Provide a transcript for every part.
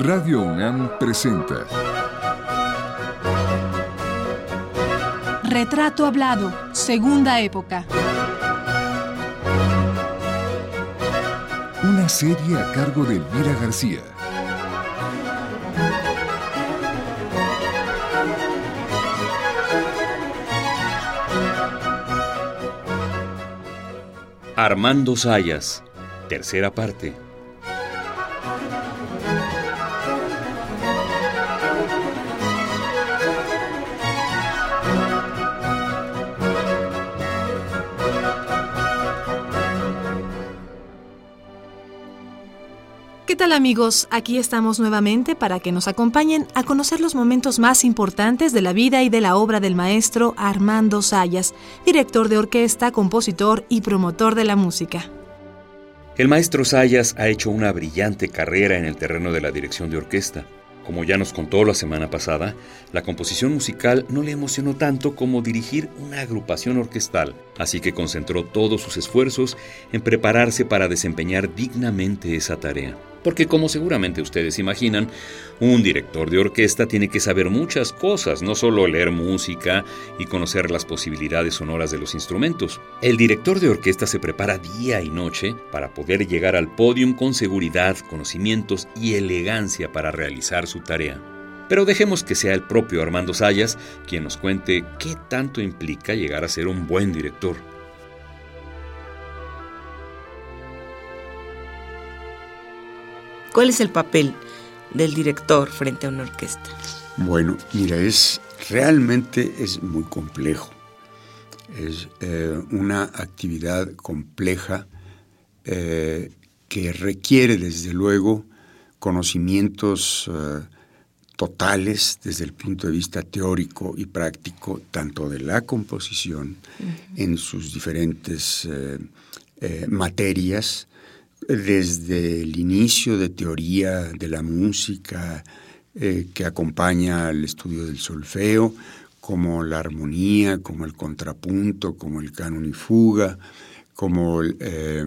Radio UNAM presenta Retrato Hablado, Segunda Época. Una serie a cargo de Elvira García. Armando Sayas, tercera parte. ¿Qué tal amigos? Aquí estamos nuevamente para que nos acompañen a conocer los momentos más importantes de la vida y de la obra del maestro Armando Sayas, director de orquesta, compositor y promotor de la música. El maestro Sayas ha hecho una brillante carrera en el terreno de la dirección de orquesta. Como ya nos contó la semana pasada, la composición musical no le emocionó tanto como dirigir una agrupación orquestal, así que concentró todos sus esfuerzos en prepararse para desempeñar dignamente esa tarea. Porque como seguramente ustedes imaginan, un director de orquesta tiene que saber muchas cosas, no solo leer música y conocer las posibilidades sonoras de los instrumentos. El director de orquesta se prepara día y noche para poder llegar al podium con seguridad, conocimientos y elegancia para realizar su tarea. Pero dejemos que sea el propio Armando Sayas quien nos cuente qué tanto implica llegar a ser un buen director. ¿Cuál es el papel del director frente a una orquesta? Bueno, mira, es realmente es muy complejo. Es eh, una actividad compleja eh, que requiere desde luego conocimientos eh, totales desde el punto de vista teórico y práctico, tanto de la composición en sus diferentes materias, desde el inicio de teoría de la música eh, que acompaña al estudio del solfeo, como la armonía, como el contrapunto, como el canon y fuga, como eh,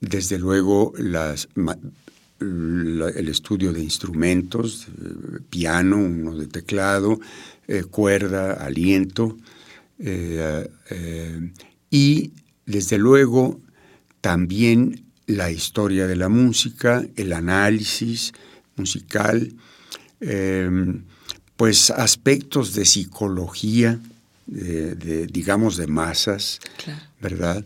desde luego las, el estudio de instrumentos, eh, piano, uno de teclado, cuerda, aliento, y desde luego también la historia de la música, el análisis musical, em, pues aspectos de psicología, de, digamos, de masas, ¿verdad?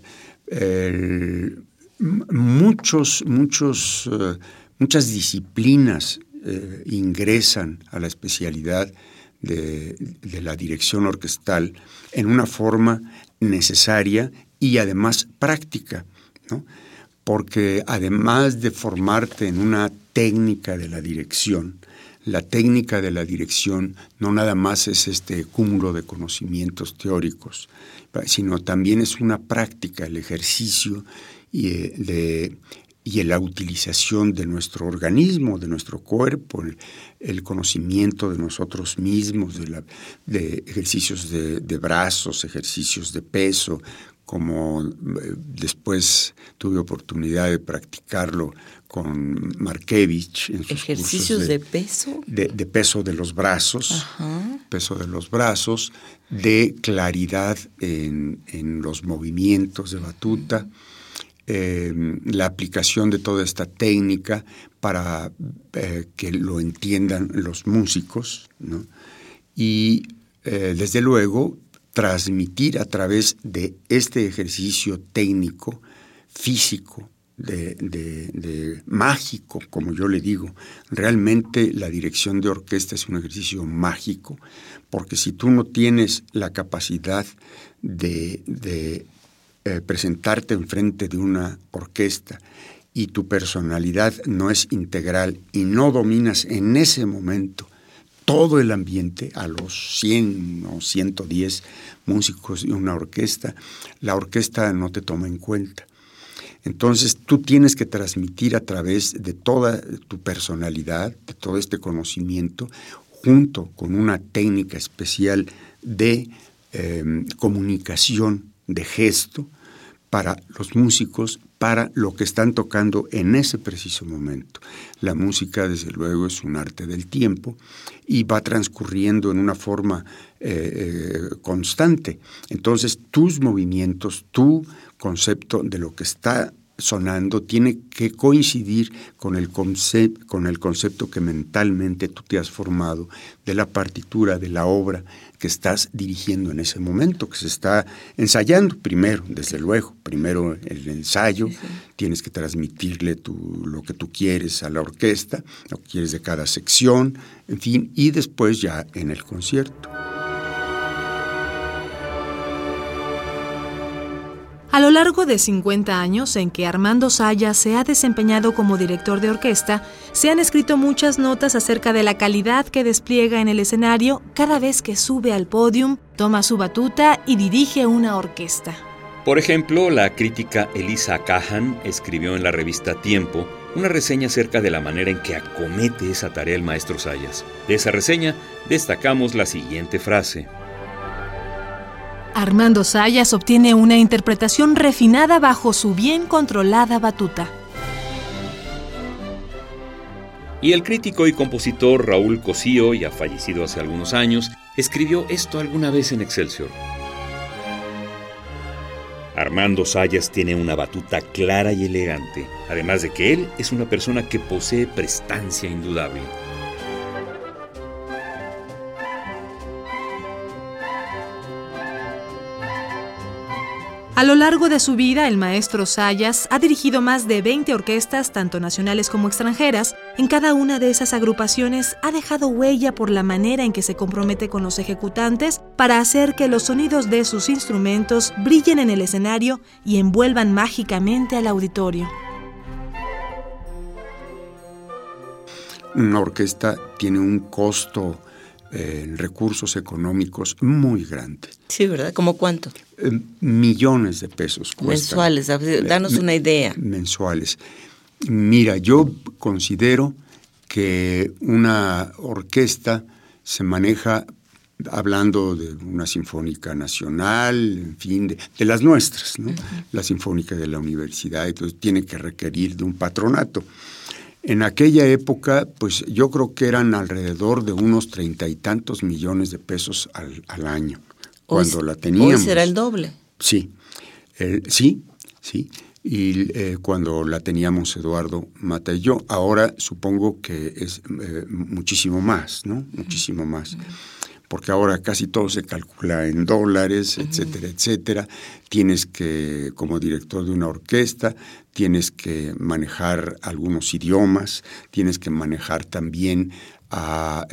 muchos, muchos, eh, muchas disciplinas eh, ingresan a la especialidad de, de, la dirección orquestal en una forma necesaria y además práctica, ¿no? Porque además de formarte en una técnica de la dirección, la técnica de la dirección no nada más es este cúmulo de conocimientos teóricos, sino también es una práctica, el ejercicio y, eh, la utilización de nuestro organismo, de nuestro cuerpo, el, conocimiento de nosotros mismos, de, ejercicios de, brazos, ejercicios de peso, como eh, después tuve oportunidad de practicarlo con Markevich. En ¿Ejercicios de, peso? De, peso de los brazos, peso de los brazos, de claridad en, los movimientos de batuta, em, la aplicación de toda esta técnica para eh, que lo entiendan los músicos, y eh, desde luego transmitir a través de este ejercicio técnico, físico, de, mágico, como yo le digo. Realmente la dirección de orquesta es un ejercicio mágico, porque si tú no tienes la capacidad de, eh, presentarte enfrente de una orquesta y tu personalidad no es integral y no dominas en ese momento todo el ambiente, a los 100 o 110 músicos y una orquesta, la orquesta no te toma en cuenta. Entonces tú tienes que transmitir a través de toda tu personalidad, de todo este conocimiento, junto con una técnica especial de em, comunicación, de gesto, para los músicos para lo que están tocando en ese preciso momento. La música, desde luego, es un arte del tiempo y va transcurriendo en una forma eh, eh, constante. Entonces, tus movimientos, tu concepto de lo que está sonando tiene que coincidir con el, con el concepto que mentalmente tú te has formado de la partitura, de la obra que estás dirigiendo en ese momento, que se está ensayando primero, desde luego, primero el ensayo, tienes que transmitirle lo que tú quieres a la orquesta, lo que quieres de cada sección, en fin, y después ya en el concierto. A lo largo de 50 años en que Armando Sayas se ha desempeñado como director de orquesta, se han escrito muchas notas acerca de la calidad que despliega en el escenario cada vez que sube al podium, toma su batuta y dirige una orquesta. Por ejemplo, la crítica Elisa Cahan escribió en la revista Tiempo una reseña acerca de la manera en que acomete esa tarea el maestro Sayas. De esa reseña destacamos la siguiente frase. Armando Sayas obtiene una interpretación refinada bajo su bien controlada batuta. Y el crítico y compositor Raúl Cosío, ya fallecido hace algunos años, escribió esto alguna vez en Excelsior. Armando Sayas tiene una batuta clara y elegante, además de que él es una persona que posee prestancia indudable. A lo largo de su vida, el maestro Sayas ha dirigido más de 20 orquestas, tanto nacionales como extranjeras. En cada una de esas agrupaciones ha dejado huella por la manera en que se compromete con los ejecutantes para hacer que los sonidos de sus instrumentos brillen en el escenario y envuelvan mágicamente al auditorio. Una orquesta tiene un costo en recursos económicos muy grande. Sí, ¿verdad? ¿Cómo cuánto? Eh, millones de pesos. Mensuales, danos una idea. Mensuales. Mira, yo considero que una orquesta se maneja hablando de una sinfónica nacional, en fin, de, las nuestras, ¿no? La sinfónica de la universidad, entonces tiene que requerir de un patronato. En aquella época, pues yo creo que eran alrededor de unos treinta y tantos millones de pesos al, año, cuando la teníamos. Hoy será el doble. Sí, sí, sí. Y eh, cuando la teníamos Eduardo Mata y yo, ahora supongo que es eh, muchísimo más, ¿no? Muchísimo más porque ahora casi todo se calcula en dólares, etcétera, etcétera. Tienes que, como director de una orquesta, tienes que manejar algunos idiomas, tienes que manejar también a,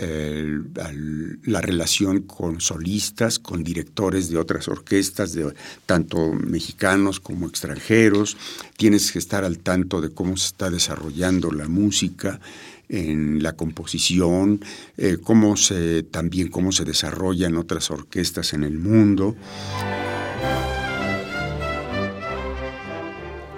la relación con solistas, con directores de otras orquestas, de, tanto mexicanos como extranjeros, tienes que estar al tanto de cómo se está desarrollando la música, en la composición, eh, cómo se, también cómo se desarrollan otras orquestas en el mundo.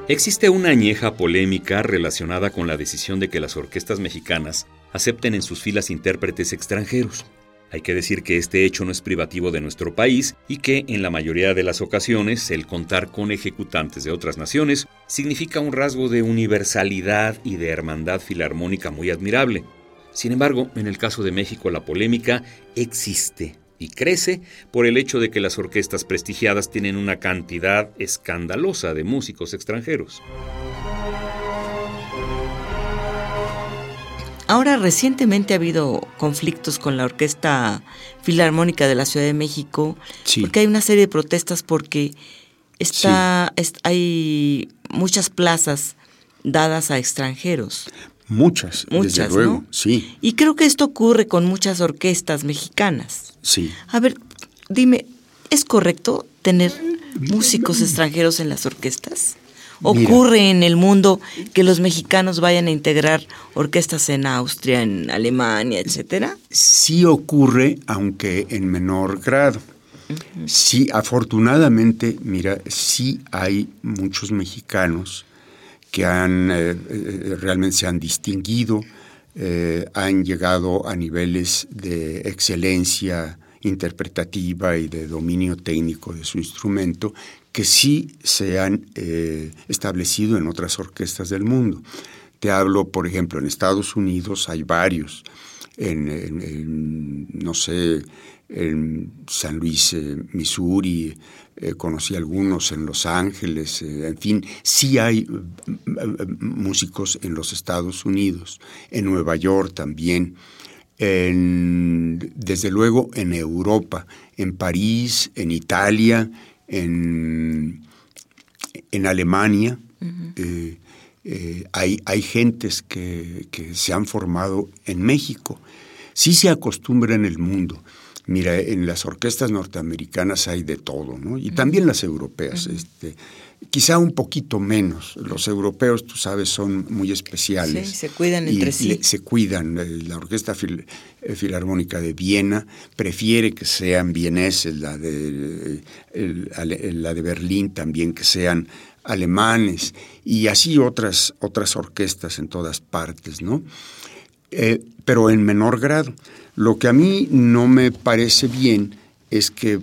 Existe una añeja polémica relacionada con la decisión de que las orquestas mexicanas acepten en sus filas intérpretes extranjeros. Hay que decir que este hecho no es privativo de nuestro país y que en la mayoría de las ocasiones el contar con ejecutantes de otras naciones significa un rasgo de universalidad y de hermandad filarmónica muy admirable. Sin embargo, en el caso de México la polémica existe y crece por el hecho de que las orquestas prestigiadas tienen una cantidad escandalosa de músicos extranjeros. Ahora recientemente ha habido conflictos con la Orquesta Filarmónica de la Ciudad de México, porque hay una serie de protestas porque está, hay muchas plazas dadas a extranjeros. Muchas, muchas, desde luego, sí. Y creo que esto ocurre con muchas orquestas mexicanas. Sí. A ver, dime, ¿es correcto tener músicos extranjeros en las orquestas? Ocurre en el mundo que los mexicanos vayan a integrar orquestas en Austria, en Alemania, etcétera? Sí ocurre, aunque en menor grado. Sí, afortunadamente, mira, sí hay muchos mexicanos que han eh, eh, realmente se han distinguido, eh, han llegado a niveles de excelencia interpretativa y de dominio técnico de su instrumento que sí se han eh, establecido en otras orquestas del mundo. Te hablo, por ejemplo, en Estados Unidos hay varios, en, no sé, en San Luis, eh, Missouri, eh, conocí algunos en Los Ángeles, en fin, sí hay músicos en los Estados Unidos, en Nueva York también, desde luego en Europa, en París, en Italia, en, en Alemania. Eh, eh, hay, hay, gentes que, se han formado en México. Sí se acostumbra en el mundo. Mira, en las orquestas norteamericanas hay de todo, ¿no? Y también las europeas. este, quizá un poquito menos. Los europeos, tú sabes, son muy especiales. Sí, se cuidan entre sí. se cuidan. La Orquesta eh, Filarmónica de Viena prefiere que sean vieneses, la de, la de Berlín también que sean alemanes, y así otras, otras orquestas en todas partes, ¿no? Eh, pero en menor grado. Lo que a mí no me parece bien es que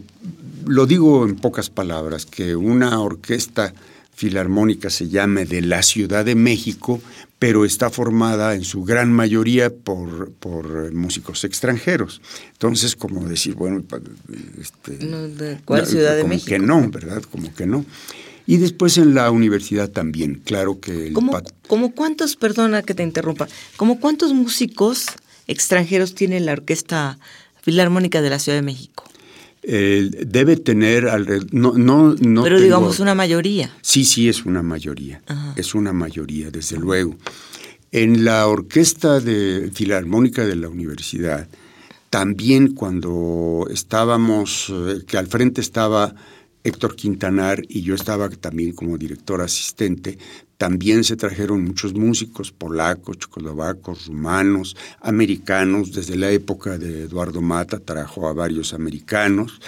lo digo en pocas palabras, que una orquesta filarmónica se llame de la Ciudad de México, pero está formada en su gran mayoría por, por músicos extranjeros. Entonces, como decir, bueno, este, ¿de ¿cuál Ciudad de México? Como que no, ¿verdad? Como que no. Y después en la universidad también, claro que... ¿Cómo, cuántos, perdona que te interrumpa, como cuántos músicos extranjeros tiene la Orquesta Filarmónica de la Ciudad de México? Eh, debe tener alrededor, no, no, no Pero digamos una mayoría. Sí, sí, es una mayoría. Es una mayoría, desde luego. En la orquesta de filarmónica de la universidad, también cuando estábamos, eh, que al frente estaba Héctor Quintanar y yo estaba también como director asistente, también se trajeron muchos músicos polacos, checoslovacos, rumanos, americanos. Desde la época de Eduardo Mata trajo a varios americanos.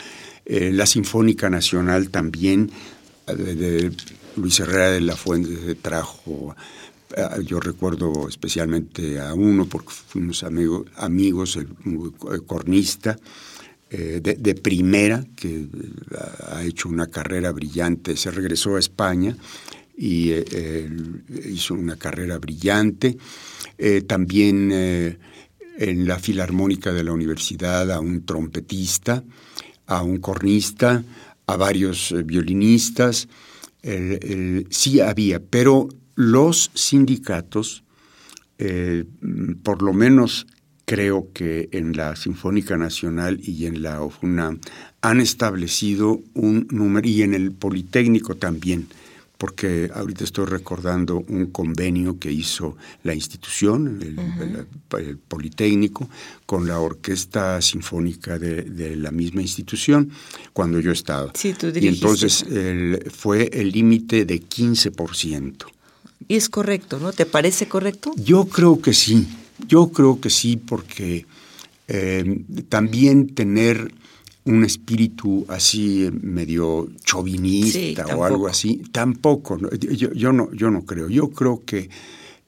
Eh, la Sinfónica Nacional también, eh, de, Luis Herrera de la Fuente trajo, eh, yo recuerdo especialmente a uno porque fuimos amigos, el cornista. de, primera, que ha hecho una carrera brillante, se regresó a España y eh, hizo una carrera brillante. Eh, también eh, en la Filarmónica de la Universidad a un trompetista, a un cornista, a varios violinistas. sí había, pero los sindicatos, por lo menos creo que en la Sinfónica Nacional y en la OFUNAM han establecido un número, y en el Politécnico también, porque ahorita estoy recordando un convenio que hizo la institución, el, Politécnico, con la Orquesta Sinfónica de, la misma institución, cuando yo estaba. Sí, tú y entonces fue el límite de 15%. Y es correcto, ¿no? ¿Te parece correcto? Yo creo que sí, yo creo que sí, porque eh, también tener un espíritu así eh, medio chauvinista o algo así, tampoco. Yo, yo, no, yo no creo. Yo creo que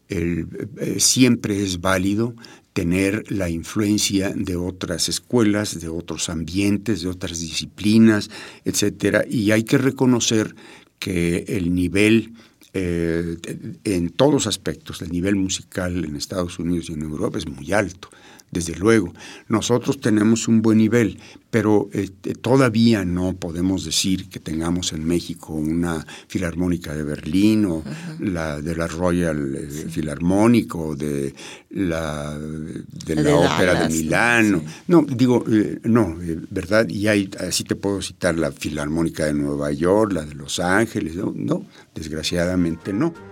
el, eh, siempre es válido tener la influencia de otras escuelas, de otros ambientes, de otras disciplinas, etcétera, y hay que reconocer que el nivel eh, en todos aspectos, el nivel musical en Estados Unidos y en Europa es muy alto desde luego. Nosotros tenemos un buen nivel, pero este, todavía no podemos decir que tengamos en México una filarmónica de Berlín o la de la Royal eh, Philharmonic o de la, de la, Ópera de Milán. No, digo, eh, no, eh, ¿verdad? Y hay, así te puedo citar la Filarmónica de Nueva York, la de Los Ángeles, no desgraciadamente no.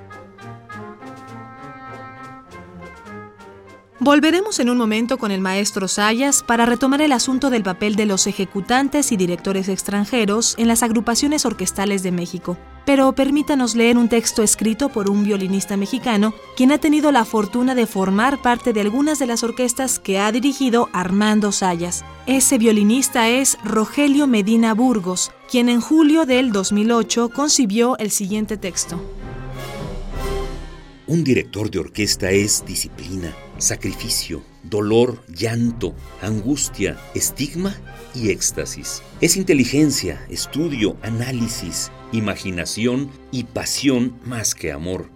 Volveremos en un momento con el maestro Sayas para retomar el asunto del papel de los ejecutantes y directores extranjeros en las agrupaciones orquestales de México. Pero permítanos leer un texto escrito por un violinista mexicano, quien ha tenido la fortuna de formar parte de algunas de las orquestas que ha dirigido Armando Sayas. Ese violinista es Rogelio Medina Burgos, quien en julio del 2008 concibió el siguiente texto. Un director de orquesta es disciplina, sacrificio, dolor, llanto, angustia, estigma y éxtasis. Es inteligencia, estudio, análisis, imaginación y pasión más que amor.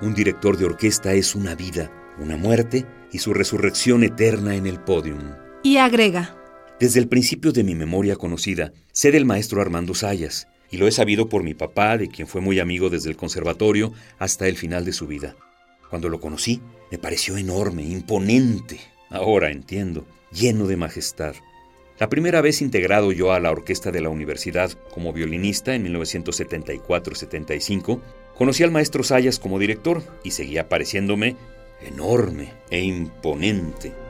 Un director de orquesta es una vida, una muerte y su resurrección eterna en el podium. Y agrega. Desde el principio de mi memoria conocida, sé del maestro Armando Sayas, y lo he sabido por mi papá, de quien fue muy amigo desde el conservatorio hasta el final de su vida. Cuando lo conocí, me pareció enorme, imponente, ahora entiendo, lleno de majestad. La primera vez integrado yo a la orquesta de la universidad como violinista en 1974-75, conocí al maestro Sayas como director y seguía pareciéndome enorme e imponente.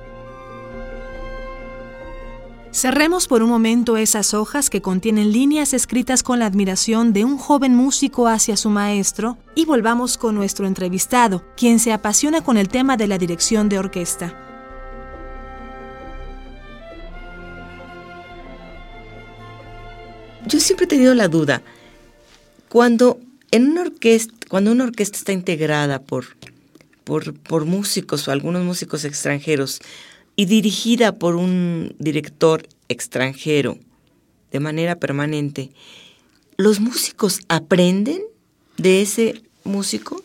Cerremos por un momento esas hojas que contienen líneas escritas con la admiración de un joven músico hacia su maestro y volvamos con nuestro entrevistado, quien se apasiona con el tema de la dirección de orquesta. Yo siempre he tenido la duda, cuando en una orquesta, cuando una orquesta está integrada por, por, por músicos o algunos músicos extranjeros, y dirigida por un director extranjero de manera permanente, ¿los músicos aprenden de ese músico?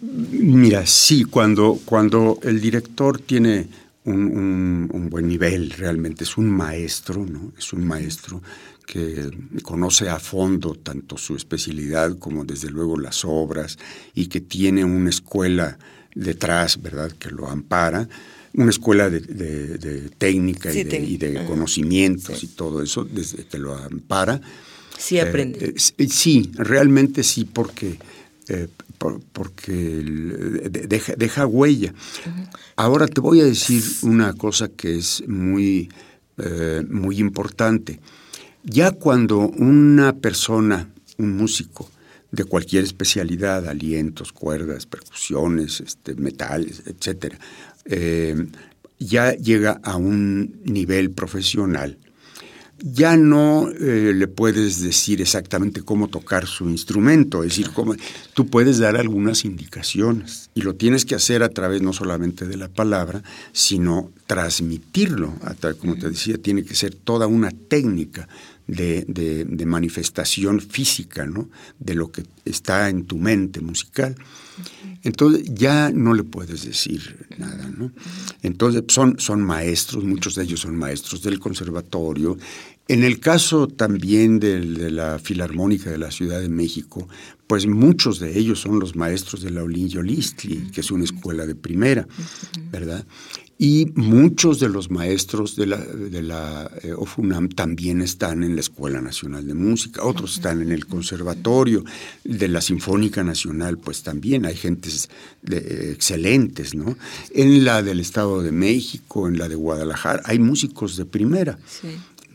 Mira, sí, cuando, cuando el director tiene un, buen nivel, realmente es un maestro, ¿no? Es un maestro que conoce a fondo tanto su especialidad como desde luego las obras y que tiene una escuela detrás, ¿verdad?, que lo ampara una escuela de, técnica y de, conocimientos y todo eso, desde que lo ampara. Sí, aprende. Eh, eh, sí, realmente sí, porque, eh, porque deja, huella. Ahora te voy a decir una cosa que es muy, muy importante. Ya cuando una persona, un músico, de cualquier especialidad, alientos, cuerdas, percusiones, este, metales, etcétera, eh, ya llega a un nivel profesional, ya no eh, le puedes decir exactamente cómo tocar su instrumento, es decir, cómo, tú puedes dar algunas indicaciones y lo tienes que hacer a través no solamente de la palabra, sino transmitirlo, como te decía, tiene que ser toda una técnica de, manifestación física, ¿no? de lo que está en tu mente musical. Entonces ya no le puedes decir nada. ¿no? Entonces son, son maestros, muchos de ellos son maestros del conservatorio. En el caso también de, de la Filarmónica de la Ciudad de México, pues muchos de ellos son los maestros de la Olin Yolistli, que es una escuela de primera, ¿verdad? Y muchos de los maestros de la, de la eh, OFUNAM también están en la Escuela Nacional de Música, otros están en el Conservatorio de la Sinfónica Nacional, pues también hay gentes de, excelentes, ¿no? En la del Estado de México, en la de Guadalajara, hay músicos de primera.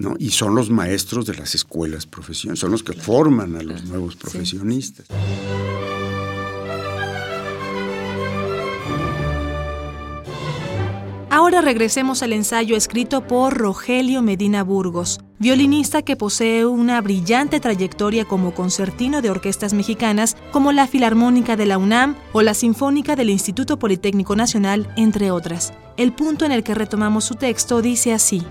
¿No? Y son los maestros de las escuelas profesionales, son los que forman a los nuevos profesionistas. Ahora regresemos al ensayo escrito por Rogelio Medina Burgos, violinista que posee una brillante trayectoria como concertino de orquestas mexicanas como la Filarmónica de la UNAM o la Sinfónica del Instituto Politécnico Nacional, entre otras. El punto en el que retomamos su texto dice así.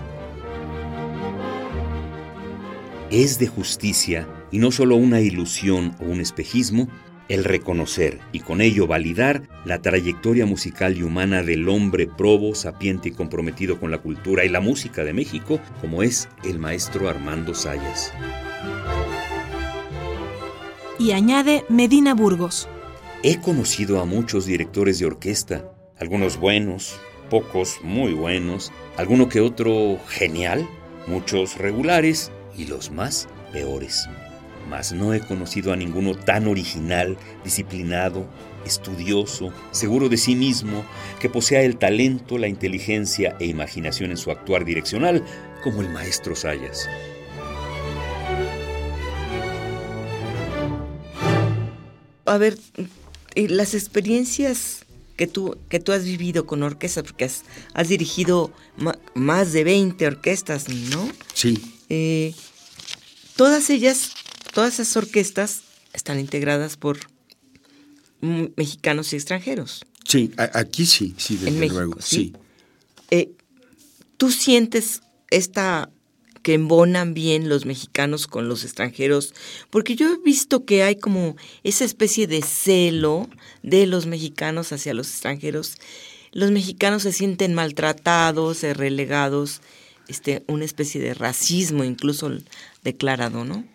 Es de justicia, y no solo una ilusión o un espejismo, el reconocer y con ello validar la trayectoria musical y humana del hombre probo, sapiente y comprometido con la cultura y la música de México, como es el maestro Armando Sayas. Y añade Medina Burgos. He conocido a muchos directores de orquesta, algunos buenos, pocos muy buenos, alguno que otro genial, muchos regulares y los más peores mas no he conocido a ninguno tan original, disciplinado, estudioso, seguro de sí mismo, que posea el talento, la inteligencia e imaginación en su actuar direccional como el maestro Sayas. A ver, las experiencias que tú, que tú has vivido con orquestas, porque has, dirigido más de 20 orquestas, ¿no? Sí. Eh, todas ellas todas esas orquestas están integradas por mexicanos y extranjeros. Sí, aquí sí, sí, desde luego, sí. Eh, ¿Tú sientes esta que embonan bien los mexicanos con los extranjeros, porque yo he visto que hay como esa especie de celo de los mexicanos hacia los extranjeros. Los mexicanos se sienten maltratados, relegados, este, una especie de racismo incluso declarado, ¿no?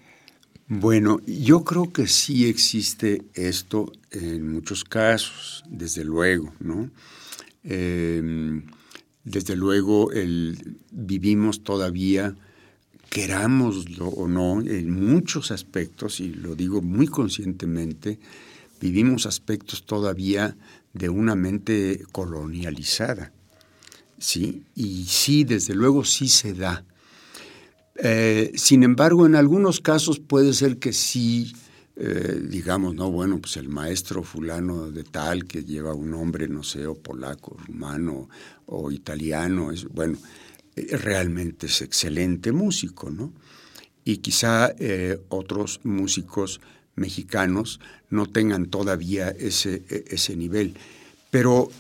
Bueno, yo creo que sí existe esto en muchos casos, desde luego, ¿no? Em, desde luego, vivimos todavía, querámoslo o no, en muchos aspectos, y lo digo muy conscientemente, vivimos aspectos todavía de una mente colonializada, ¿sí? Y sí, desde luego sí se da eh, sin embargo, en algunos casos puede ser que sí, eh, digamos, no, bueno, pues el maestro fulano de tal que lleva un nombre, no sé, o polaco, rumano o italiano, es, bueno, eh, realmente es excelente músico, ¿no? Y quizá otros músicos mexicanos no tengan todavía ese, e, ese nivel. Pero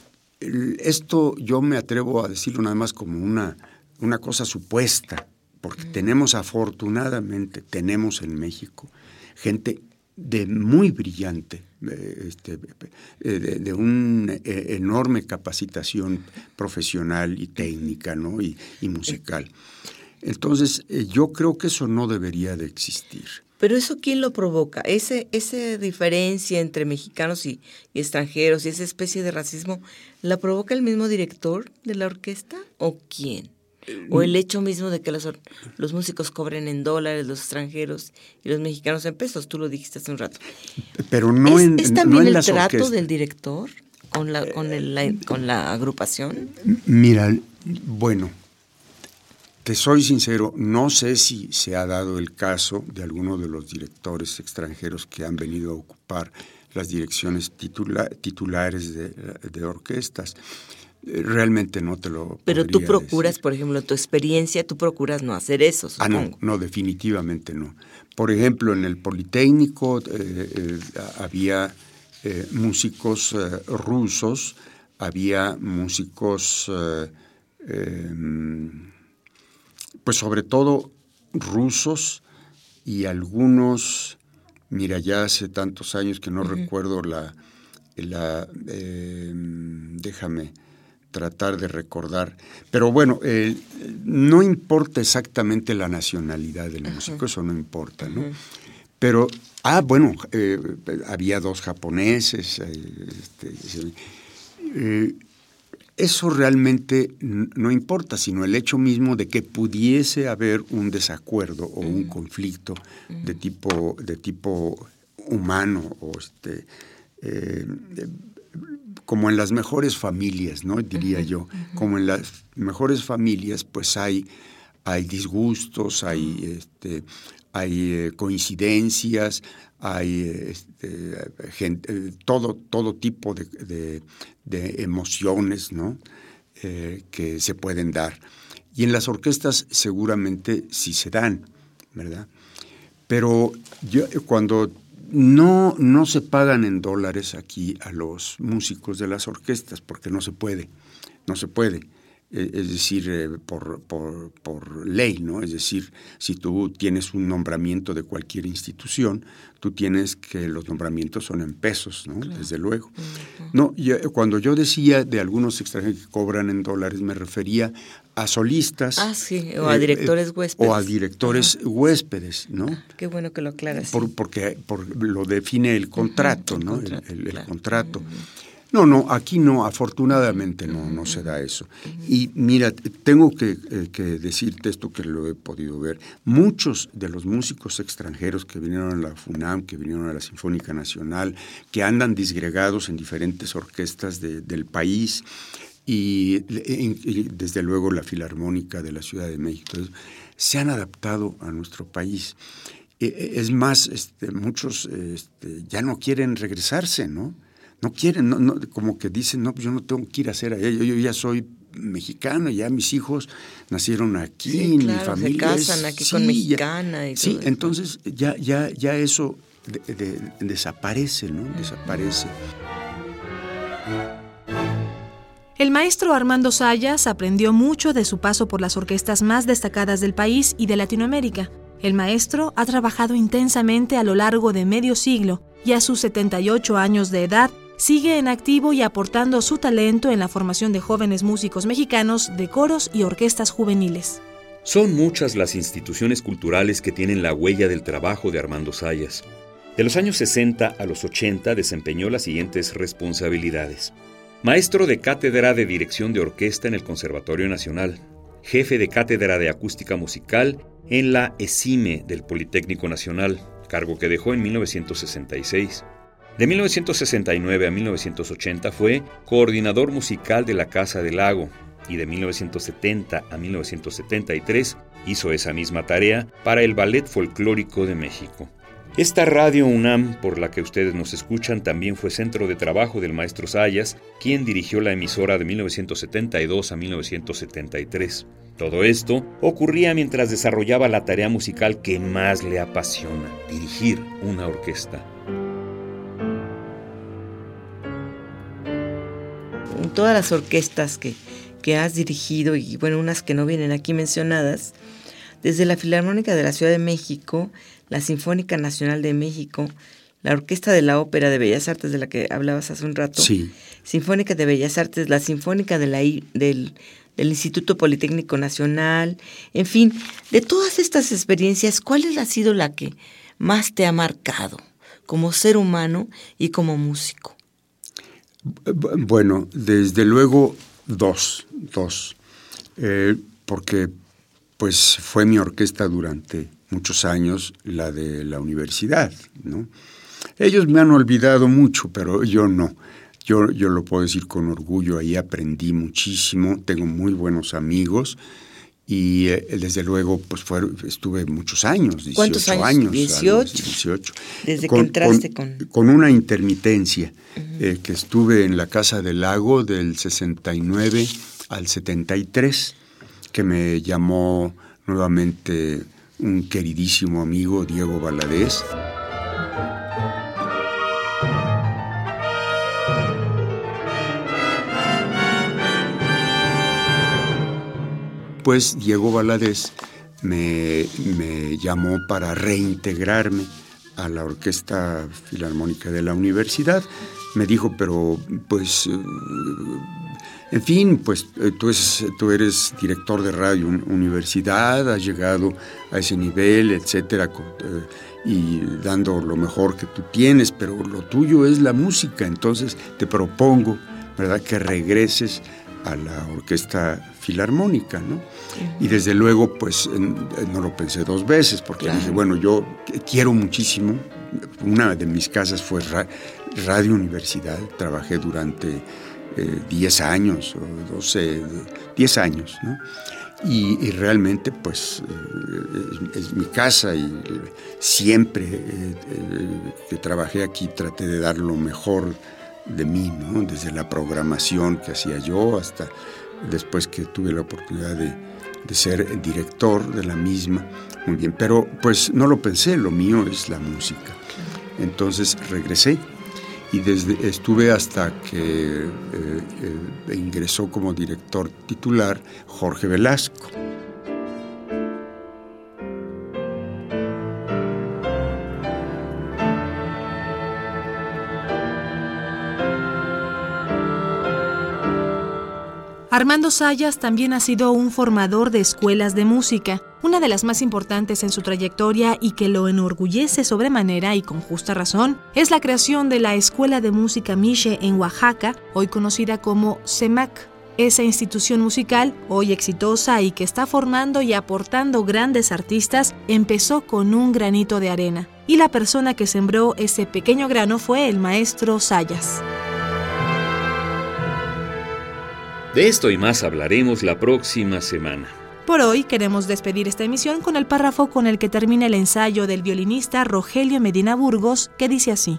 esto yo me atrevo a decirlo nada más como una, una cosa supuesta, porque tenemos afortunadamente, tenemos en México gente de muy brillante, eh, este, eh, de, una eh, enorme capacitación profesional y técnica ¿no? y, musical. Entonces, yo creo que eso no debería de existir. Pero eso quién lo provoca? Ese, esa diferencia entre mexicanos y, extranjeros y esa especie de racismo, ¿la provoca el mismo director de la orquesta o quién? O el hecho mismo de que los, los músicos cobren en dólares, los extranjeros y los mexicanos en pesos, tú lo dijiste hace un rato. Pero no en ¿Es también el trato del director con la, con, el, con la agrupación? Mira, bueno, te soy sincero, no sé si se ha dado el caso de alguno de los directores extranjeros que han venido a ocupar las direcciones titulares de, de orquestas realmente no te lo. Pero tú procuras, por ejemplo, tu experiencia, tú procuras no hacer eso. Ah, no, no, definitivamente no. Por ejemplo, en el Politécnico eh, eh, había eh, músicos rusos, había músicos, em, pues sobre todo rusos y algunos, mira, ya hace tantos años que no recuerdo la, la em, déjame tratar de recordar. Pero bueno, eh, no importa exactamente la nacionalidad del músico, eso no importa, ¿no? Pero, ah, bueno, eh, había dos japoneses. Eh, este, eso realmente no importa, sino el hecho mismo de que pudiese haber un desacuerdo o un conflicto de tipo, de tipo humano o este, como en las mejores familias, ¿no? Diría yo, como en las mejores familias, pues hay, hay disgustos, hay, este, hay eh, coincidencias, hay este, gente, todo, todo tipo de, emociones, ¿no? Eh, que se pueden dar. Y en las orquestas seguramente sí se dan, ¿verdad? Pero yo cuando no, no se pagan en dólares aquí a los músicos de las orquestas porque no se puede, no se puede. E, es decir, eh, por, por, por, ley, ¿no? Es decir, si tú tienes un nombramiento de cualquier institución, tú tienes que los nombramientos son en pesos, ¿no? Desde luego. No, eh, cuando yo decía de algunos extranjeros que cobran en dólares, me refería a solistas. Ah, sí, o a eh, directores huéspedes. O a directores huéspedes, ¿no? Ah, qué bueno que lo aclaras. Por, porque por, lo define el contrato, ¿no? el, contrato. No, no, aquí no, afortunadamente no, no se da eso. Y mira, tengo que, eh, que, decirte esto que lo he podido ver. Muchos de los músicos extranjeros que vinieron a la FUNAM, que vinieron a la Sinfónica Nacional, que andan disgregados en diferentes orquestas del país, y, desde luego la Filarmónica de la Ciudad de México, se han adaptado a nuestro país. E, e, es más, este, muchos este, ya no quieren regresarse, ¿no? no quieren, no, como que dicen, no, pues yo no tengo que ir a hacer allá, yo, ya soy mexicano, ya mis hijos nacieron aquí, mi familia. Se casan aquí con mexicana y Sí, entonces ya, ya, ya eso desaparece, ¿no? Desaparece. El maestro Armando Sayas aprendió mucho de su paso por las orquestas más destacadas del país y de Latinoamérica. El maestro ha trabajado intensamente a lo largo de medio siglo y a sus 78 años de edad sigue en activo y aportando su talento en la formación de jóvenes músicos mexicanos de coros y orquestas juveniles. Son muchas las instituciones culturales que tienen la huella del trabajo de Armando Sayas. De los años 60 a los 80 desempeñó las siguientes responsabilidades. Maestro de cátedra de dirección de orquesta en el Conservatorio Nacional, jefe de cátedra de acústica musical en la ESIME del Politécnico Nacional, cargo que dejó en 1966. De 1969 a 1980 fue coordinador musical de la Casa del Lago y de 1970 a 1973 hizo esa misma tarea para el Ballet Folclórico de México. Esta radio UNAM, por la que ustedes nos escuchan, también fue centro de trabajo del maestro Sayas, quien dirigió la emisora de 1972 a 1973. Todo esto ocurría mientras desarrollaba la tarea musical que más le apasiona, dirigir una orquesta. en todas las orquestas que, que has dirigido y bueno, unas que no vienen aquí mencionadas, desde la Filarmónica de la Ciudad de México, la Sinfónica Nacional de México, la Orquesta de la Ópera de Bellas Artes de la que hablabas hace un rato, sí. Sinfónica de Bellas Artes, la Sinfónica de la, del, del Instituto Politécnico Nacional, en fin, de todas estas experiencias, ¿cuál ha sido la que más te ha marcado como ser humano y como músico? Bueno, desde luego dos, dos, eh, porque pues fue mi orquesta durante muchos años, la de la universidad, ¿no? Ellos me han olvidado mucho, pero yo no. Yo, yo lo puedo decir con orgullo, ahí aprendí muchísimo, tengo muy buenos amigos y eh, desde luego pues fue, estuve muchos años, 18 ¿Cuántos años. 18. Desde que entraste con... Con una intermitencia, eh, que estuve en la Casa del Lago del 69 al 73, que me llamó nuevamente un queridísimo amigo, Diego Valadez. Después Diego Valadez me, llamó para reintegrarme a la Orquesta Filarmónica de la Universidad. Me dijo, pero pues, en fin, pues eh, tú, tú eres director de radio universidad, has llegado a ese nivel, etcétera, eh, y dando lo mejor que tú tienes, pero lo tuyo es la música, entonces te propongo, ¿verdad?, que regreses a la Orquesta Filarmónica, ¿no? Y desde luego, pues no lo pensé dos veces, porque dije, bueno, yo quiero muchísimo. Una de mis casas fue Radio Universidad, trabajé durante 10 eh, años o 12, 10 años, ¿no? Y, realmente, pues, eh, es, mi casa y siempre eh, que trabajé aquí traté de dar lo mejor de mí, ¿no? Desde la programación que hacía yo hasta después que tuve la oportunidad de, ser director de la misma. Muy bien, pero pues no lo pensé, lo mío es la música. Entonces regresé y desde, estuve hasta que eh, eh, ingresó como director titular Jorge Velasco. Armando Sayas también ha sido un formador de escuelas de música, una de las más importantes en su trayectoria y que lo enorgullece sobremanera y con justa razón, es la creación de la Escuela de Música Miche en Oaxaca, hoy conocida como CEMAC. Esa institución musical, hoy exitosa y que está formando y aportando grandes artistas, empezó con un granito de arena. Y la persona que sembró ese pequeño grano fue el maestro Sayas. De esto y más hablaremos la próxima semana. Por hoy queremos despedir esta emisión con el párrafo con el que termina el ensayo del violinista Rogelio Medina Burgos, que dice así.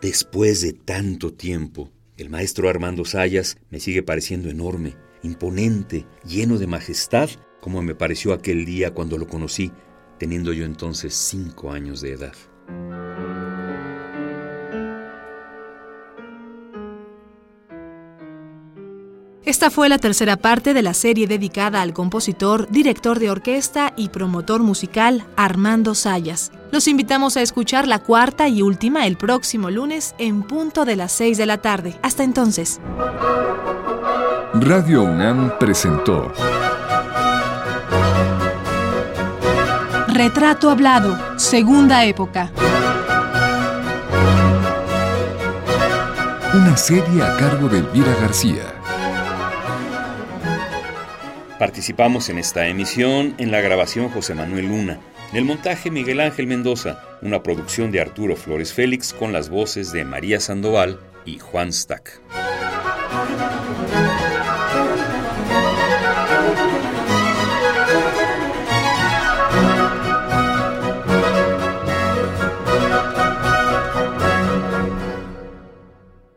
Después de tanto tiempo, el maestro Armando Sayas me sigue pareciendo enorme, imponente, lleno de majestad, como me pareció aquel día cuando lo conocí, teniendo yo entonces cinco años de edad. Esta fue la tercera parte de la serie dedicada al compositor, director de orquesta y promotor musical Armando Sayas. Los invitamos a escuchar la cuarta y última el próximo lunes en punto de las 6 de la tarde. Hasta entonces. Radio UNAM presentó Retrato Hablado, Segunda Época. Una serie a cargo de Elvira García. Participamos en esta emisión en la grabación José Manuel Luna, en el montaje Miguel Ángel Mendoza, una producción de Arturo Flores Félix con las voces de María Sandoval y Juan Stack.